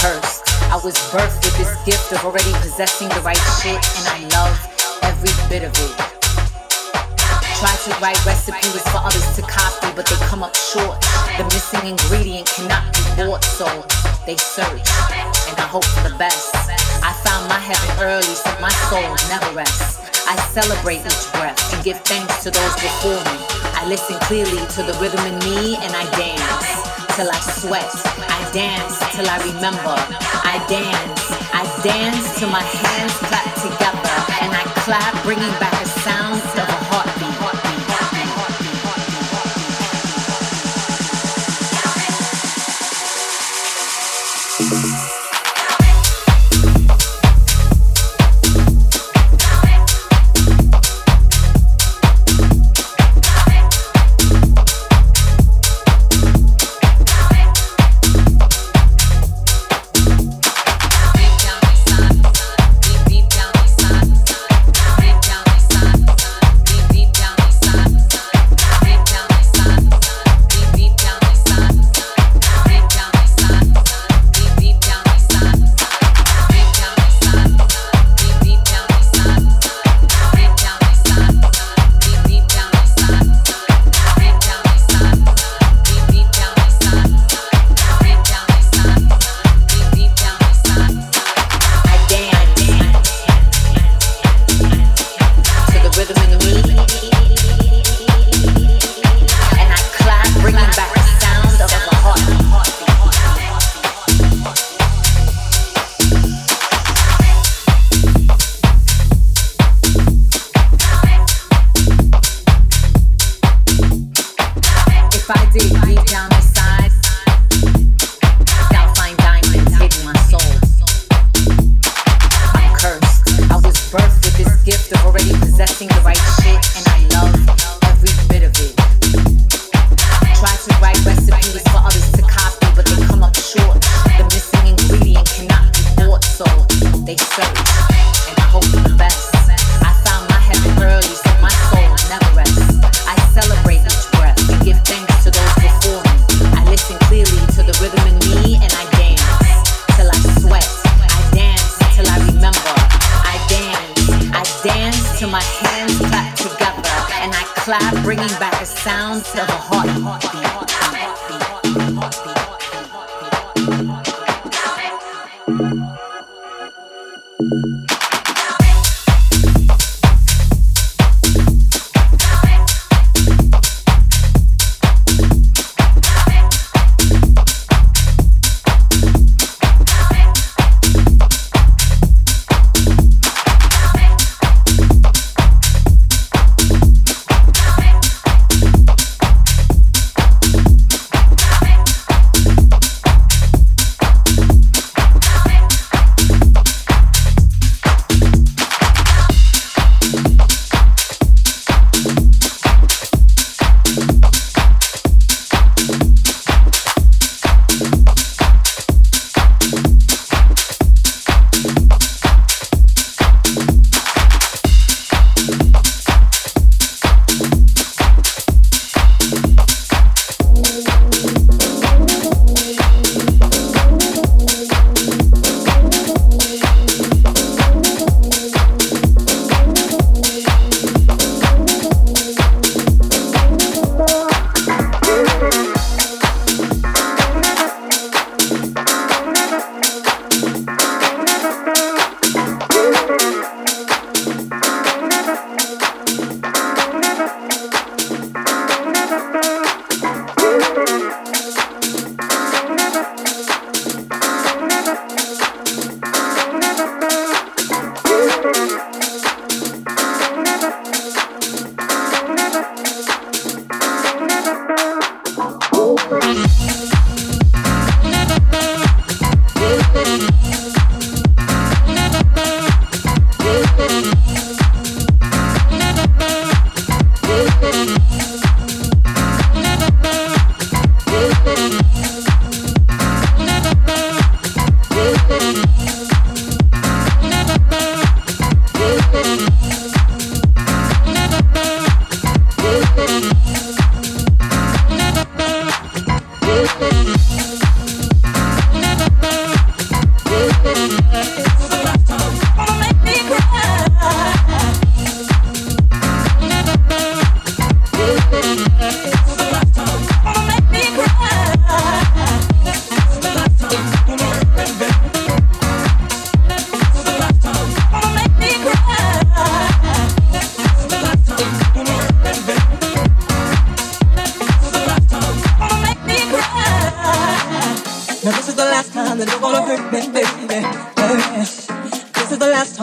cursed. I was birthed with this gift of already possessing the right shit, and I love every bit of it. Try to write recipes for others to copy, but they come up short. The missing ingredient cannot be bought, so they search, and I hope for the best. I found my heaven early, so my soul never rests. I celebrate each breath and give thanks to those before me. I listen clearly to the rhythm in me and I dance till I sweat. I dance till I remember. I dance. I dance till my hands clap together and I clap, bringing back a sound of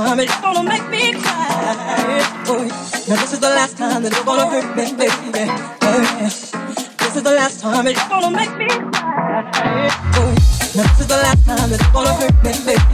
time and gonna make me cry. Oh, yeah. Now this is the last time that you're gonna hurt me, baby. Oh, yeah. This is the last time it's gonna make me cry. Oh, yeah. Now this is the last time that you're gonna hurt me, baby.